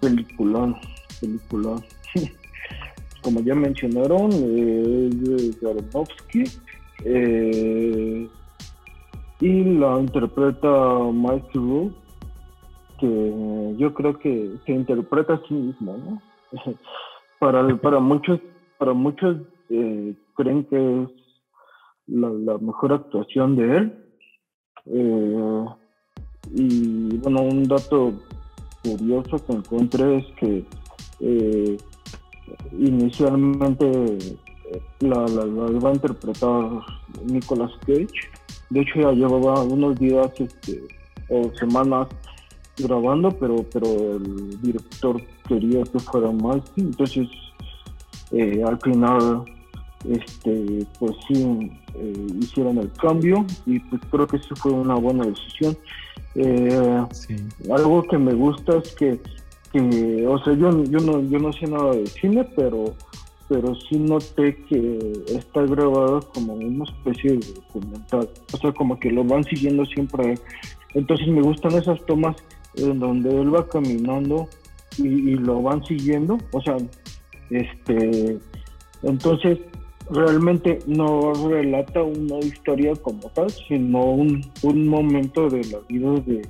peliculón, peliculón. [laughs] Como ya mencionaron, eh, de eh, y la interpreta Mike Rowe, que yo creo que se interpreta a sí mismo, ¿no? [laughs] para, para muchos, para muchos eh, creen que es la, la, mejor actuación de él. Eh, y bueno, un dato curioso que encontré es que eh, inicialmente eh, la, la, la, iba a interpretar Nicolas Cage. De hecho ya llevaba unos días este, o semanas grabando, pero pero el director quería que fuera más, entonces eh, al final este pues sí eh, hicieron el cambio y pues creo que eso fue una buena decisión. Eh, algo que me gusta es que, que, o sea, yo, yo, no, yo no sé nada de cine, pero, pero sí noté que está grabado como una especie de documental. O sea, como que lo van siguiendo siempre. Entonces me gustan esas tomas en donde él va caminando y, y lo van siguiendo. O sea, este, entonces realmente no relata una historia como tal, sino un, un momento de la vida de,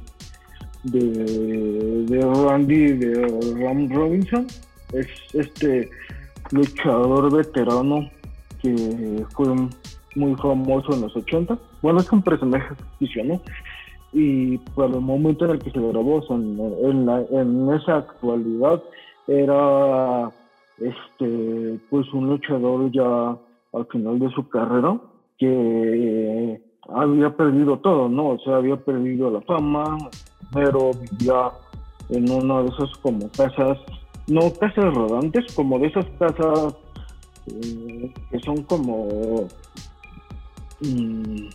de, de Randy de Ram Robinson. Es este luchador veterano que fue muy famoso en los 80. Bueno, es un personaje ficticio. Y por el momento en el que se grabó, en, en esa actualidad, era este pues un luchador ya al final de su carrera que había perdido todo, ¿no? O sea, había perdido la fama, pero vivía en una de esas como casas, no casas rodantes, como de esas casas eh, que son como, mm,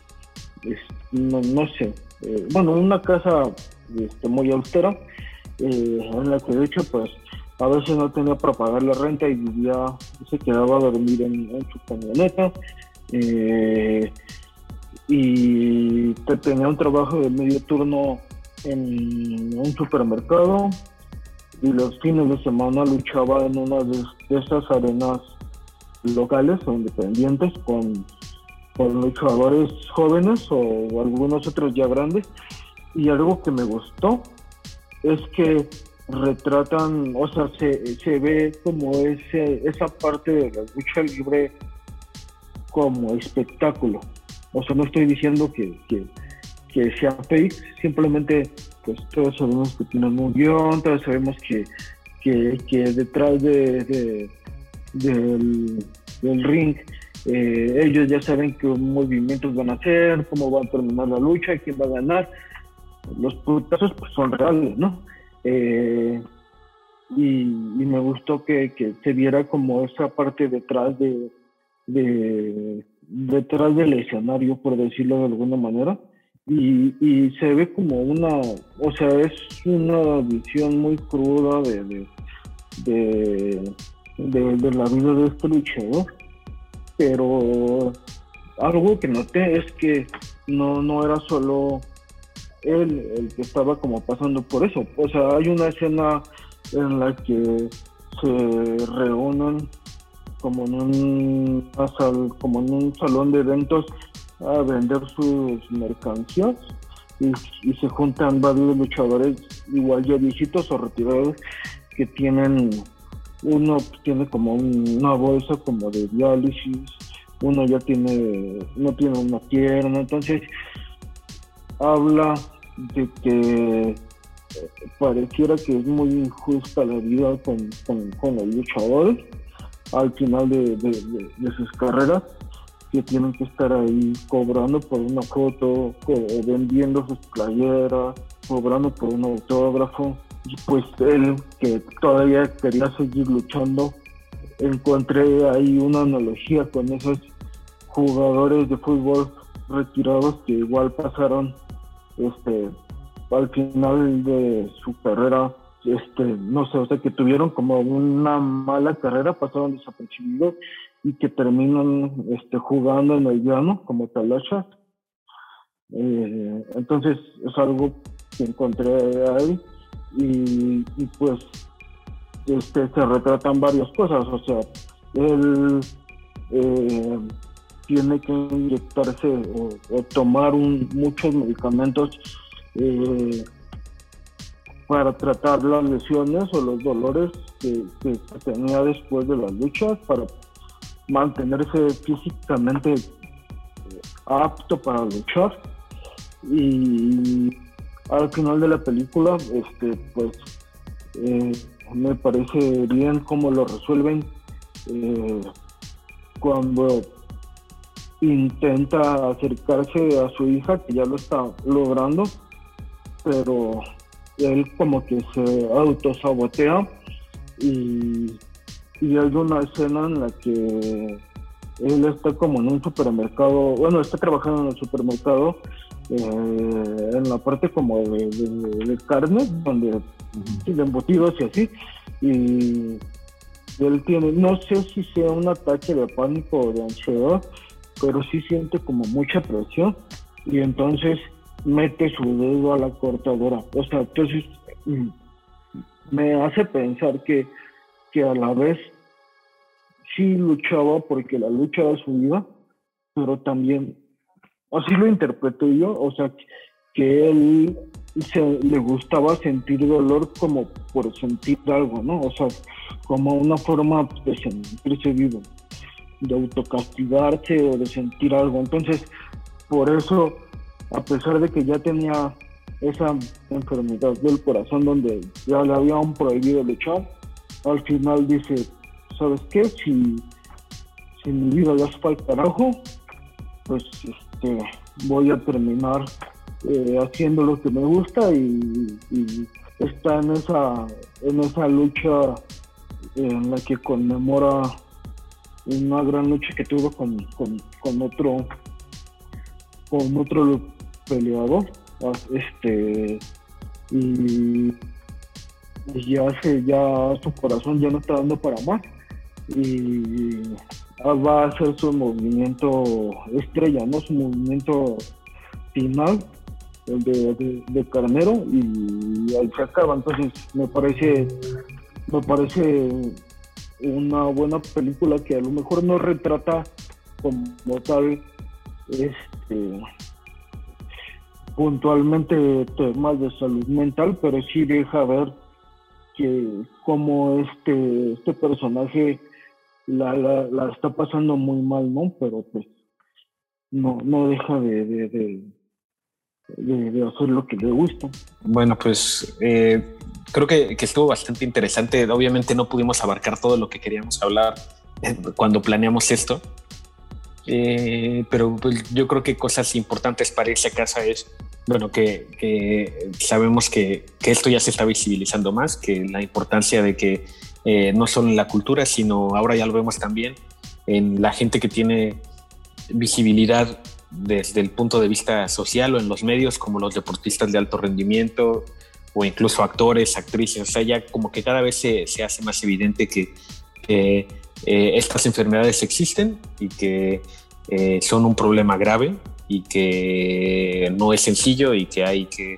no, no, sé, eh, bueno, una casa este, muy austera, eh, en la que de hecho pues a veces no tenía para pagar la renta y vivía, se quedaba a dormir en, su camioneta. Eh, y tenía un trabajo de medio turno en un supermercado y los fines de semana luchaba en una de, esas arenas locales o independientes con, con luchadores jóvenes o algunos otros ya grandes y algo que me gustó es que retratan, o sea, se, se ve como ese, esa parte de la lucha libre como espectáculo. O sea, no estoy diciendo que, que sea fake, simplemente pues todos sabemos que tienen un guion, todos sabemos que, que, que detrás de, del, ring eh, ellos ya saben qué movimientos van a hacer, cómo va a terminar la lucha, quién va a ganar. Los putazos pues, son reales, ¿no? Eh, y, me gustó que, se viera como esa parte detrás de, detrás del escenario, por decirlo de alguna manera. Y, y, se ve como una, o sea, es una visión muy cruda de, de, de, la vida de este luchador. Pero algo que noté es que no, no era solo él el que estaba como pasando por eso. O sea, hay una escena en la que se reúnen como en un como en un salón de eventos a vender sus mercancías y, se juntan varios luchadores igual ya viejitos o retirados que tienen uno tiene como una bolsa como de diálisis uno ya tiene no tiene una pierna entonces habla de que eh, pareciera que es muy injusta la vida con, con, los luchadores al final de, sus carreras que tienen que estar ahí cobrando por una foto, vendiendo sus playeras, cobrando por un autógrafo. Y pues él, que todavía quería seguir luchando, encontré ahí una analogía con esos jugadores de fútbol retirados que igual pasaron este al final de su carrera este no sé o sea que tuvieron como una mala carrera pasaron desapercibidos y que terminan este jugando en el llano como talacha. Eh, entonces es algo que encontré ahí y, pues este se retratan varias cosas. O sea él eh, tiene que inyectarse o, tomar muchos medicamentos eh, para tratar las lesiones o los dolores que, tenía después de las luchas, para mantenerse físicamente eh, apto para luchar. Y al final de la película, este, pues eh, me parece bien cómo lo resuelven cuando intenta acercarse a su hija, que ya lo está logrando, pero él como que se autosabotea y, y hay una escena en la que él está como en un supermercado, bueno, está trabajando en el supermercado, eh, en la parte como de, carne, donde de embutidos y así, y él tiene, no sé si sea un ataque de pánico o de ansiedad, pero sí siente como mucha presión y entonces mete su dedo a la cortadora. O sea, entonces mm, me hace pensar que, que a la vez sí luchaba porque la lucha era su vida, pero también, así lo interpreté yo, o sea, que él se, le gustaba sentir dolor como por sentir algo, ¿no? O sea, como una forma de sentirse vivo de autocastigarse o de sentir algo. Entonces, por eso, a pesar de que ya tenía esa enfermedad del corazón donde ya le habían prohibido luchar, al final dice, ¿sabes qué? Si, si mi vida ya está al carajo, pues este, voy a terminar eh, haciendo lo que me gusta y, está en esa, en esa lucha en la que conmemora una gran lucha que tuvo con, con, otro con otro peleador este y, ya se ya su corazón ya no está dando para más. Y va a hacer su movimiento estrella no su movimiento final de, de, carnero y ahí se acaba. Entonces me parece me parece una buena película que a lo mejor no retrata como tal este puntualmente temas de salud mental, pero sí deja ver que como este, este personaje la, la, está pasando muy mal, ¿no? Pero pues no, no deja de, de, de, hacer lo que le gusta. Bueno, pues eh, creo que, estuvo bastante interesante. Obviamente no pudimos abarcar todo lo que queríamos hablar eh, cuando planeamos esto. Eh, pero pues, yo creo que cosas importantes para irse a casa es, bueno, que, sabemos que, esto ya se está visibilizando más, que la importancia de que eh, no solo en la cultura, sino ahora ya lo vemos también en la gente que tiene visibilidad desde el punto de vista social o en los medios, como los deportistas de alto rendimiento, o incluso actores, actrices, o sea, ya como que cada vez se, se hace más evidente que, eh, estas enfermedades existen y que eh, son un problema grave y que no es sencillo y que hay que,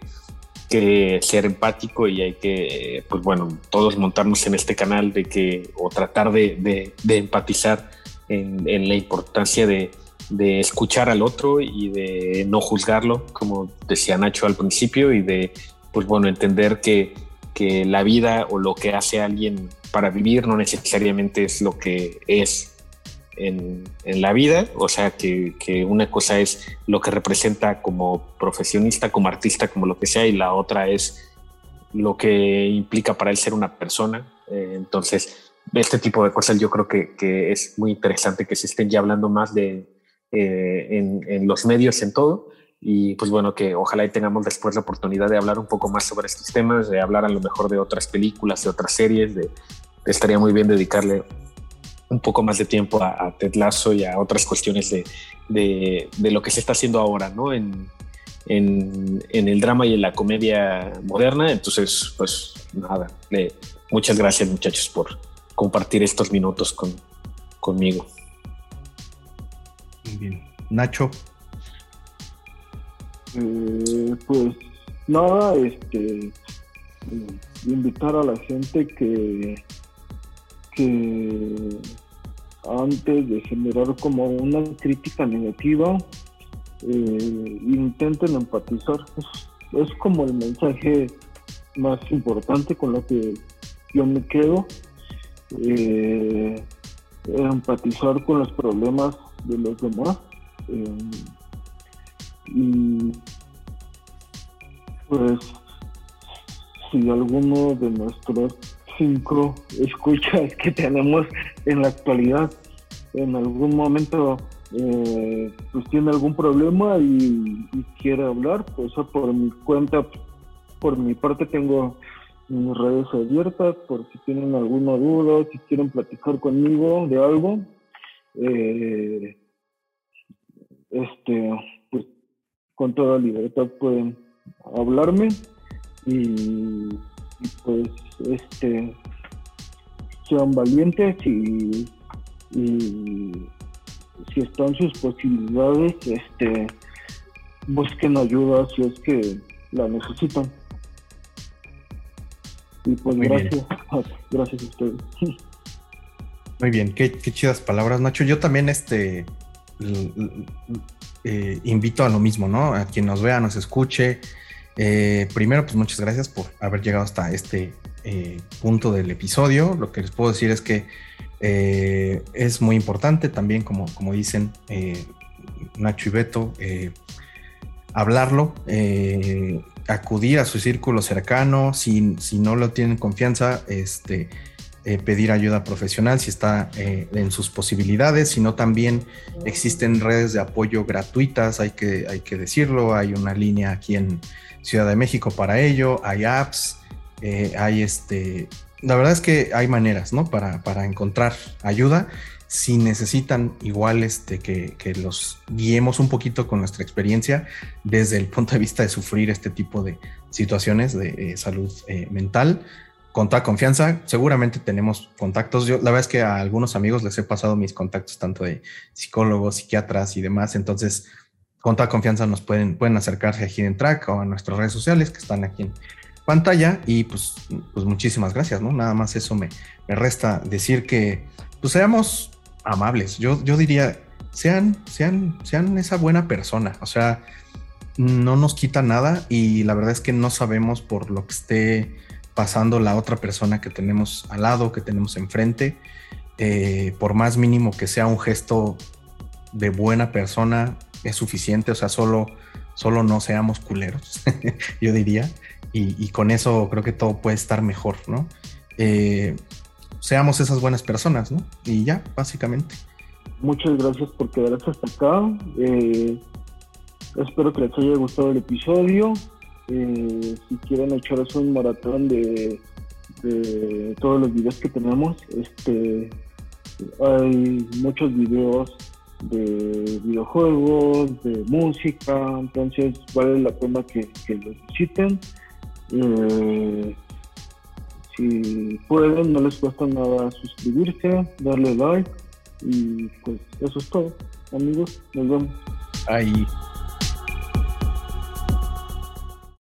que, ser empático y hay que, pues bueno, todos montarnos en este canal de que, o tratar de, de, empatizar en, en, la importancia de, de escuchar al otro y de no juzgarlo, como decía Nacho al principio, y de pues bueno, entender que, que la vida o lo que hace alguien para vivir no necesariamente es lo que es en, la vida, o sea, que, una cosa es lo que representa como profesionista, como artista, como lo que sea, y la otra es lo que implica para él ser una persona. Eh, entonces, este tipo de cosas yo creo que, es muy interesante que se estén ya hablando más de eh, en, los medios, en todo. Y pues bueno, que ojalá y tengamos después la oportunidad de hablar un poco más sobre estos temas, de hablar a lo mejor de otras películas, de otras series, de, estaría muy bien dedicarle un poco más de tiempo a, Ted Lasso y a otras cuestiones de, de, lo que se está haciendo ahora, ¿no? En, en, en, el drama y en la comedia moderna. Entonces, pues nada, muchas gracias muchachos por compartir estos minutos con, conmigo. Muy bien. Nacho. Eh, pues nada, este invitar a la gente que que antes de generar como una crítica negativa eh, intenten empatizar. Es, como el mensaje más importante con lo que yo me quedo eh, empatizar con los problemas de los demás eh, y pues si alguno de nuestros cinco escuchas que tenemos en la actualidad en algún momento eh, pues tiene algún problema y, quiere hablar, pues por mi cuenta, por mi parte tengo mis redes abiertas por si tienen alguna duda, si quieren platicar conmigo de algo. Eh, este, pues con toda libertad pueden hablarme y, pues este sean valientes y, y si están sus posibilidades este busquen ayuda si es que la necesitan y pues gracias [laughs] gracias a ustedes [laughs] muy bien qué, qué chidas palabras Nacho yo también este eh, invito a lo mismo, ¿no? A quien nos vea, nos escuche. Eh, primero, pues muchas gracias por haber llegado hasta este eh, punto del episodio. Lo que les puedo decir es que es muy importante también, como, como dicen Nacho y Beto, hablarlo, acudir a su círculo cercano, si, si no lo tienen confianza, este eh, pedir ayuda profesional si está eh, en sus posibilidades, sino también existen redes de apoyo gratuitas, hay que, hay que decirlo, hay una línea aquí en Ciudad de México para ello, hay apps, eh, hay este, la verdad es que hay maneras, ¿no? Para, para encontrar ayuda. Si necesitan igual este, que, que, los guiemos un poquito con nuestra experiencia desde el punto de vista de sufrir este tipo de situaciones de salud mental, con toda confianza. Seguramente tenemos contactos. Yo la verdad es que a algunos amigos les he pasado mis contactos tanto de psicólogos, psiquiatras y demás. Entonces, con toda confianza nos pueden, pueden acercarse a Hidden Track o a nuestras redes sociales que están aquí en pantalla. Y pues, pues muchísimas gracias, ¿no? Nada más eso me, me resta decir que pues seamos amables. Yo, yo diría, sean, sean, sean esa buena persona. O sea, no nos quita nada y la verdad es que no sabemos por lo que esté pasando la otra persona que tenemos al lado, que tenemos enfrente. Eh, por más mínimo que sea un gesto de buena persona, es suficiente. O sea, solo, solo no seamos culeros, [laughs] yo diría. Y, con eso creo que todo puede estar mejor, ¿no? Eh, seamos esas buenas personas, ¿no? Y ya, básicamente. Muchas gracias por quedarse hasta acá. Eh, espero que les haya gustado el episodio. Eh, si quieren echarse un maratón de, todos los videos que tenemos, este hay muchos videos de videojuegos, de música, entonces vale la pena que, que los visiten. Eh, si pueden, no les cuesta nada suscribirse, darle like y pues eso es todo. Amigos, nos vemos. Ahí.